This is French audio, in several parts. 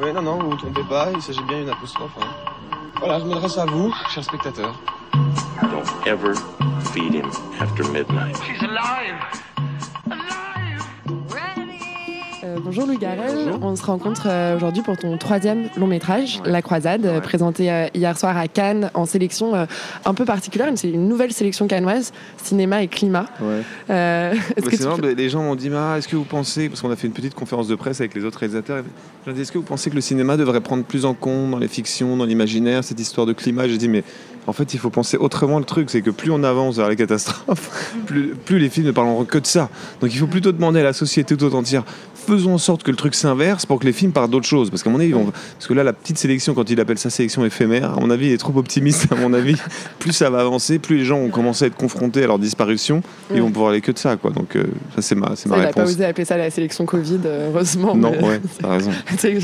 Oui, non, non, vous vous trompez pas, il s'agit bien d'une apostrophe. Hein. Voilà, je m'adresse à vous, chers spectateurs. Don't ever feed him after midnight. She's alive! Euh, bonjour Louis Garel, on se rencontre euh, aujourd'hui pour ton troisième long métrage, La Croisade, euh, présenté hier soir à Cannes en sélection un peu particulière, c'est une nouvelle sélection cannoise, cinéma et climat. Ouais. Euh, Bah, que tu bah, les gens m'ont dit, ah, est-ce que vous pensez, parce qu'on a fait une petite conférence de presse avec les autres réalisateurs, est-ce que vous pensez que le cinéma devrait prendre plus en compte dans les fictions, dans l'imaginaire, cette histoire de climat? J'ai dit, mais en fait, il faut penser autrement le truc, c'est que plus on avance vers la catastrophe, plus, plus les films ne parleront que de ça. Donc il faut plutôt demander à la société tout entière, faisons en sorte que le truc s'inverse pour que les films parlent d'autre chose. Parce qu'à mon avis, ils vont- parce que là, la petite sélection, quand il appelle ça sélection éphémère, à mon avis, il est trop optimiste, à mon avis. plus ça va avancer, plus les gens vont commencer à être confrontés à leur disparition, ils Ouais. vont pouvoir aller que de ça, quoi. Donc euh, ça, c'est ma, c'est Ça, ma il n'a pas réponse. osé appeler ça la sélection Covid, euh, heureusement. Non, ouais, t'as raison.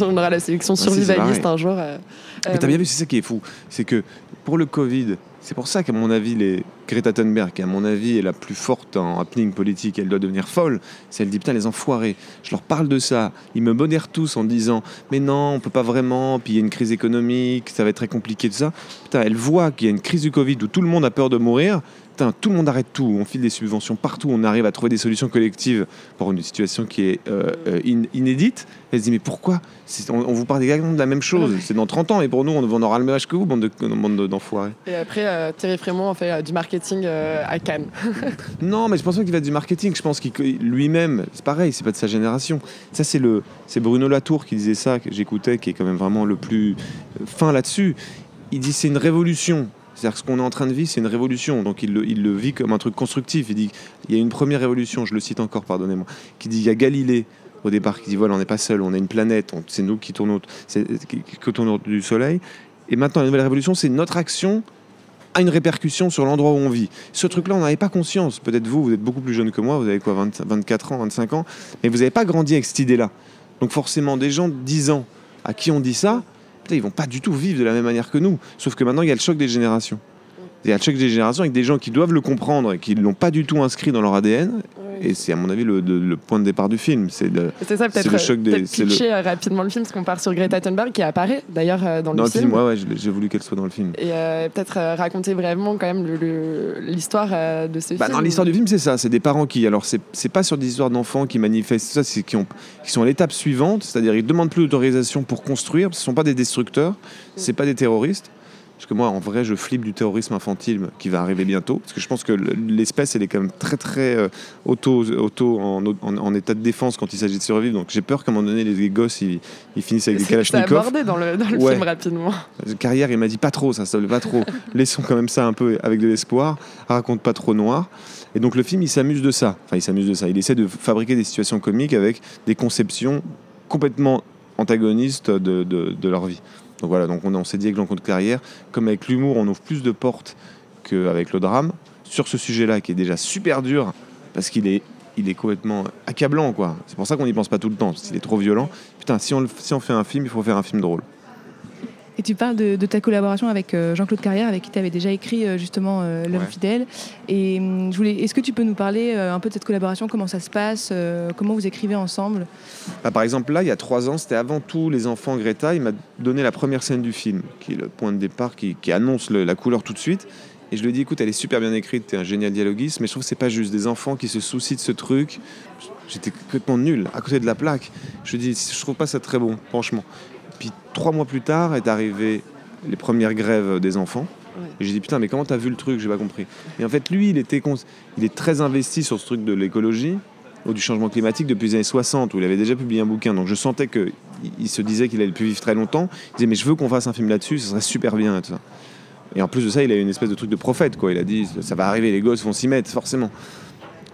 on aura la sélection Ah, si, survivaliste un jour. euh, Mais t'as bien vu, c'est ça qui est fou. C'est que pour le Covid, c'est pour ça qu'à mon avis, les Greta Thunberg, qui à mon avis est la plus forte en happening politique, elle doit devenir folle. C'est elle dit putain les enfoirés. Je leur parle de ça. Ils me modèrent tous en disant mais non, on peut pas vraiment. Puis il y a une crise économique, ça va être très compliqué tout ça. Putain, elle voit qu'il y a une crise du Covid où tout le monde a peur de mourir. Putain, tout le monde arrête tout. On file des subventions partout. On arrive à trouver des solutions collectives pour une situation qui est euh, euh, in- inédite. Elle se dit mais pourquoi? On, on vous parle exactement de la même chose. C'est dans 30 ans et pour nous on, on aura le même âge que vous, bande de- bande de- d'enfoirés. Et après, euh, Thierry Frémont a fait euh, du marketing euh, à Cannes. Non, mais je pense pas qu'il va du marketing. Je pense qu'il lui-même, c'est pareil, c'est pas de sa génération. Ça, c'est le, c'est Bruno Latour qui disait ça, que j'écoutais, qui est quand même vraiment le plus euh, fin là-dessus. Il dit c'est une révolution. C'est-à-dire que ce qu'on est en train de vivre, c'est une révolution. Donc il le, vit comme un truc constructif. Il dit il y a une première révolution, je le cite encore, pardonnez-moi, qui dit il y a Galilée au départ qui dit voilà, on n'est pas seul, on a une planète, c'est nous qui tournons, qui, qui du Soleil. Et maintenant, la nouvelle révolution, c'est notre action a une répercussion sur l'endroit où on vit. Ce truc-là, on n'avait pas conscience. Peut-être vous, vous êtes beaucoup plus jeune que moi, vous avez quoi, 20 24 ans, 25 ans, mais vous n'avez pas grandi avec cette idée-là. Donc forcément, des gens de 10 ans à qui on dit ça, ils vont pas du tout vivre de la même manière que nous. Sauf que maintenant, il y a le choc des générations. Il y a le choc des générations avec des gens qui doivent le comprendre et qui ne l'ont pas du tout inscrit dans leur ADN. Et c'est à mon avis le, le- le point de départ du film. C'est de- C'est ça, peut-être le choc des- le- euh, rapidement le film, parce qu'on part sur Greta Thunberg qui apparaît d'ailleurs euh, dans, dans le le film. Ouais, ouais, j'ai voulu qu'elle soit dans le film. Et euh, peut-être euh, raconter brièvement quand même l'histoire euh, de ce Bah, film. dans l'histoire du film, c'est ça. C'est des parents qui, alors, c'est pas sur des histoires d'enfants qui manifestent ça, c'est qui, ont, qui sont à l'étape suivante, c'est-à-dire ils demandent plus d'autorisation pour construire. Ce sont pas des destructeurs, c'est pas des terroristes. Parce que moi, en vrai, je flippe du terrorisme infantile qui va arriver bientôt. Parce que je pense que le- l'espèce, elle est quand même très, très euh, auto, auto en, en- en état de défense quand il s'agit de survivre. Donc j'ai peur qu'à un moment donné, les gosses, ils, ils finissent avec des C'est- C'est kalachnikovs. abordé dans le, dans le Ouais. film rapidement. Carrière, il m'a dit pas trop, ça ne pas trop. Laissons quand même ça un peu avec de l'espoir. Raconte pas trop noir. Et donc le film, il s'amuse de ça. Enfin, il s'amuse de ça. Il essaie de fabriquer des situations comiques avec des conceptions complètement antagonistes de, de- de leur vie. Donc voilà, donc on, s'est dit avec l'encontre carrière, comme avec l'humour, on ouvre plus de portes qu'avec le drame. Sur ce sujet-là, qui est déjà super dur, parce qu'il est, il complètement accablant, quoi. C'est pour ça qu'on n'y pense pas tout le temps, parce qu'il est trop violent. Putain, si on, si on fait un film, il faut faire un film drôle. Et tu parles de, de ta collaboration avec euh, Jean-Claude Carrière, avec qui tu avais déjà écrit euh, justement euh, L'homme Ouais. fidèle. Et hum, je voulais, est-ce que tu peux nous parler euh, un peu de cette collaboration, comment ça se passe, euh, comment vous écrivez ensemble? Bah, par exemple, là, il y a trois ans, c'était avant tout les enfants Greta. Il m'a donné la première scène du film, qui est le point de départ, qui, qui annonce le- la couleur tout de suite. Et je lui ai dit, écoute, elle est super bien écrite, t'es un génial dialoguiste, mais je trouve que c'est pas juste. Des enfants qui se soucient de ce truc, j'étais complètement nul, à côté de la plaque. Je lui ai dit, je trouve pas ça très bon, franchement. Puis trois mois plus tard est arrivé les premières grèves des enfants. Ouais. Et j'ai dit, putain, mais comment t'as vu le truc? J'ai pas compris. Et en fait, lui, il, était cons- il est très investi sur ce truc de l'écologie ou du changement climatique depuis les années 60, où il avait déjà publié un bouquin. Donc je sentais qu'il il se disait qu'il allait plus vivre très longtemps. Il disait, mais je veux qu'on fasse un film là-dessus, ce serait super bien. Et, tout ça. et en plus de ça, il a eu une espèce de truc de prophète. Quoi. Il a dit, ça va arriver, les gosses vont s'y mettre, forcément.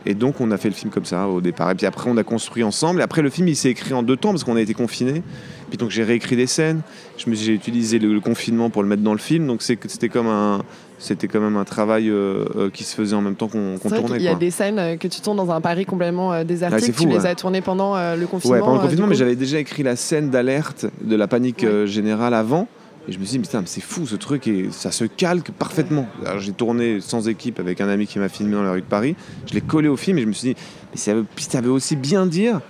Et donc on a fait le film comme ça au départ. Et puis après, on a construit ensemble. Et après, le film, il s'est écrit en deux temps parce qu'on a été confinés. Puis donc j'ai réécrit des scènes. J'ai utilisé le, le confinement pour le mettre dans le film. Donc c'était comme un, c'était quand même un travail euh, euh, qui se faisait en même temps qu'on tournait. qu'il y a quoi. des scènes euh, que tu tournes dans un Paris complètement euh, désertique. Ah, c'est tu fou, les ouais. as tournées pendant le confinement. Ouais, pendant le confinement, mais j'avais déjà écrit la scène d'alerte de la panique Ouais. générale avant. Et je me suis dit, putain, c'est fou ce truc et ça se calque parfaitement. J'ai tourné sans équipe avec un ami qui m'a filmé dans la rue de Paris. Je l'ai collé au film et je me suis dit, mais ça veut, ça aussi bien dire,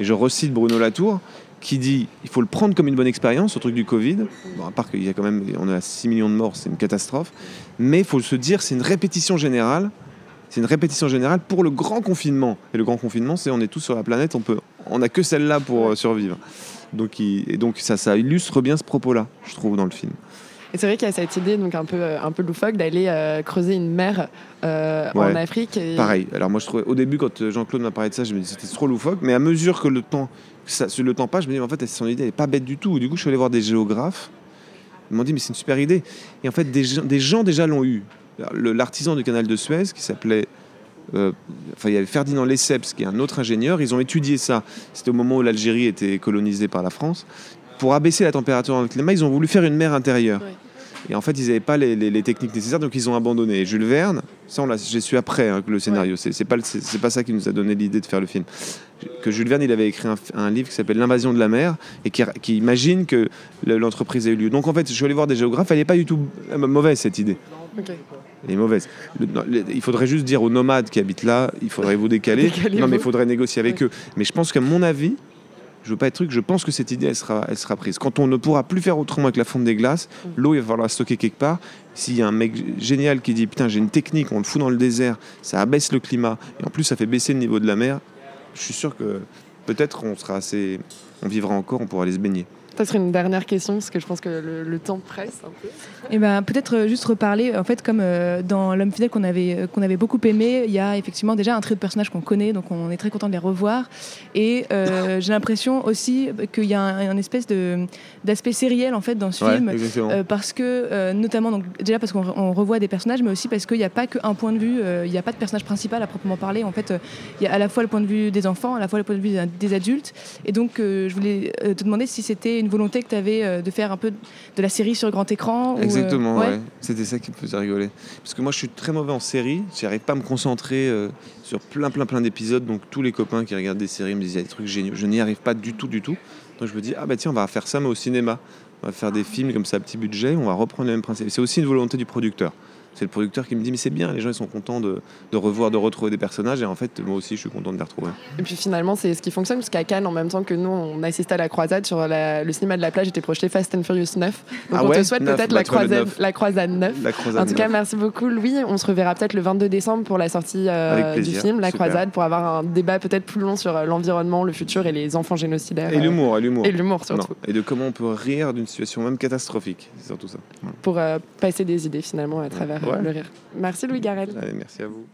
et je recite Bruno Latour, qui dit il faut le prendre comme une bonne expérience, au truc du Covid. Bon, à part qu'il y a quand même, on à 6 millions de morts, c'est une catastrophe. Mais il faut se dire, c'est une répétition générale. C'est une répétition générale pour le grand confinement. Et le grand confinement, c'est on est tous sur la planète, on peut, on n'a que celle-là pour euh, survivre. Donc, il- et donc ça, ça illustre bien ce propos-là, je trouve, dans le film. Et c'est vrai qu'il y a cette idée donc un peu, euh, un peu loufoque d'aller euh, creuser une mer euh, Ouais. en Afrique. Et... Pareil. Alors moi, je trouvais, au début, quand Jean-Claude m'a parlé de ça, je me disais c'était trop loufoque. Mais à mesure que le temps, ça, le temps passe, je me dis en fait, son idée, elle est pas bête du tout. Du coup, je suis allé voir des géographes. Ils m'ont dit mais c'est une super idée. Et en fait, des gens, des gens déjà l'ont eu. L'artisan du canal de Suez, qui s'appelait euh, enfin, il y avait Ferdinand Lesseps, qui est un autre ingénieur. Ils ont étudié ça. C'était au moment où l'Algérie était colonisée par la France. Pour abaisser la température dans le climat, ils ont voulu faire une mer intérieure. Ouais. Et en fait, ils n'avaient pas les, les- les techniques nécessaires, donc ils ont abandonné. Et Jules Verne, ça, on l'a- j'ai su après hein, que le scénario. C'est, c'est pas, le- c'est, c'est pas ça qui nous a donné l'idée de faire le film. Que Jules Verne, il avait écrit un, un livre qui s'appelle L'invasion de la mer et qui, qui imagine que le- l'entreprise a eu lieu. Donc en fait, je suis allé voir des géographes, elle n'est pas du tout euh, mauvaise cette idée. Ok. Elle est mauvaise. Le- non, le- il faudrait juste dire aux nomades qui habitent là, il faudrait vous décaler. Non, mais il faudrait négocier avec Ouais. eux. Mais je pense qu'à mon avis, je veux pas être truc, je pense que cette idée, elle sera, elle sera prise. Quand on ne pourra plus faire autrement avec la fonte des glaces, Mm. l'eau, il va falloir la stocker quelque part. S'il y a un mec génial qui dit putain, j'ai une technique, on le fout dans le désert, ça abaisse le climat, et en plus, ça fait baisser le niveau de la mer, je suis sûr que peut-être on sera assez. On vivra encore, on pourra aller se baigner. Peut-être une dernière question, parce que je pense que le, le temps presse un peu. Et ben peut-être euh, juste reparler, en fait, comme euh, dans L'homme fidèle qu'on avait, euh, qu'on avait beaucoup aimé, il y a effectivement déjà un trait de personnage qu'on connaît, donc on est très content de les revoir. Et euh, j'ai l'impression aussi qu'il y a un, un espèce de, d'aspect sériel en fait dans ce film. Euh, parce que, euh, notamment, donc, déjà parce qu'on re- on revoit des personnages, mais aussi parce qu'il n'y a pas qu'un point de vue, euh, il n'y a pas de personnage principal à proprement parler. En fait, euh, il y a à la fois le point de vue des enfants, à la fois le point de vue des- adultes. Et donc, euh, je voulais te demander si c'était une volonté que tu avais euh, de faire un peu de la série sur grand écran. euh, Exactement, ouais. C'était ça qui me faisait rigoler. Parce que moi, je suis très mauvais en série. J'arrive pas à me concentrer euh, sur plein, plein, plein d'épisodes. Donc, tous les copains qui regardent des séries me disent il y a des trucs géniaux. Je n'y arrive pas du tout, du tout. Donc, je me dis ah bah tiens, on va faire ça, mais au cinéma. On va faire des films comme ça à petit budget. On va reprendre le même principe. C'est aussi une volonté du producteur. C'est le producteur qui me dit mais c'est bien, les gens ils sont contents de, de revoir, de retrouver des personnages. Et en fait, moi aussi, je suis content de les retrouver. Et puis finalement, c'est ce qui fonctionne, parce qu'à Cannes, en même temps que nous, on assistait à la croisade, sur la- le cinéma de la plage était projeté Fast and Furious 9. Donc Ah on ouais te souhaite peut-être la, croisade, la croisade 9. La croisade. En tout cas, merci beaucoup Louis. On se reverra peut-être le 22 décembre pour la sortie euh, du film La Super. Croisade, pour avoir un débat peut-être plus long sur euh, l'environnement, le futur et les enfants génocidaires. Et euh, l'humour, et l'humour. Et l'humour Non. surtout, Et de comment on peut rire d'une situation même catastrophique. C'est surtout ça. Pour euh, passer des idées finalement à travers Ouais. le rire. Merci Louis Garel. Allez, merci à vous.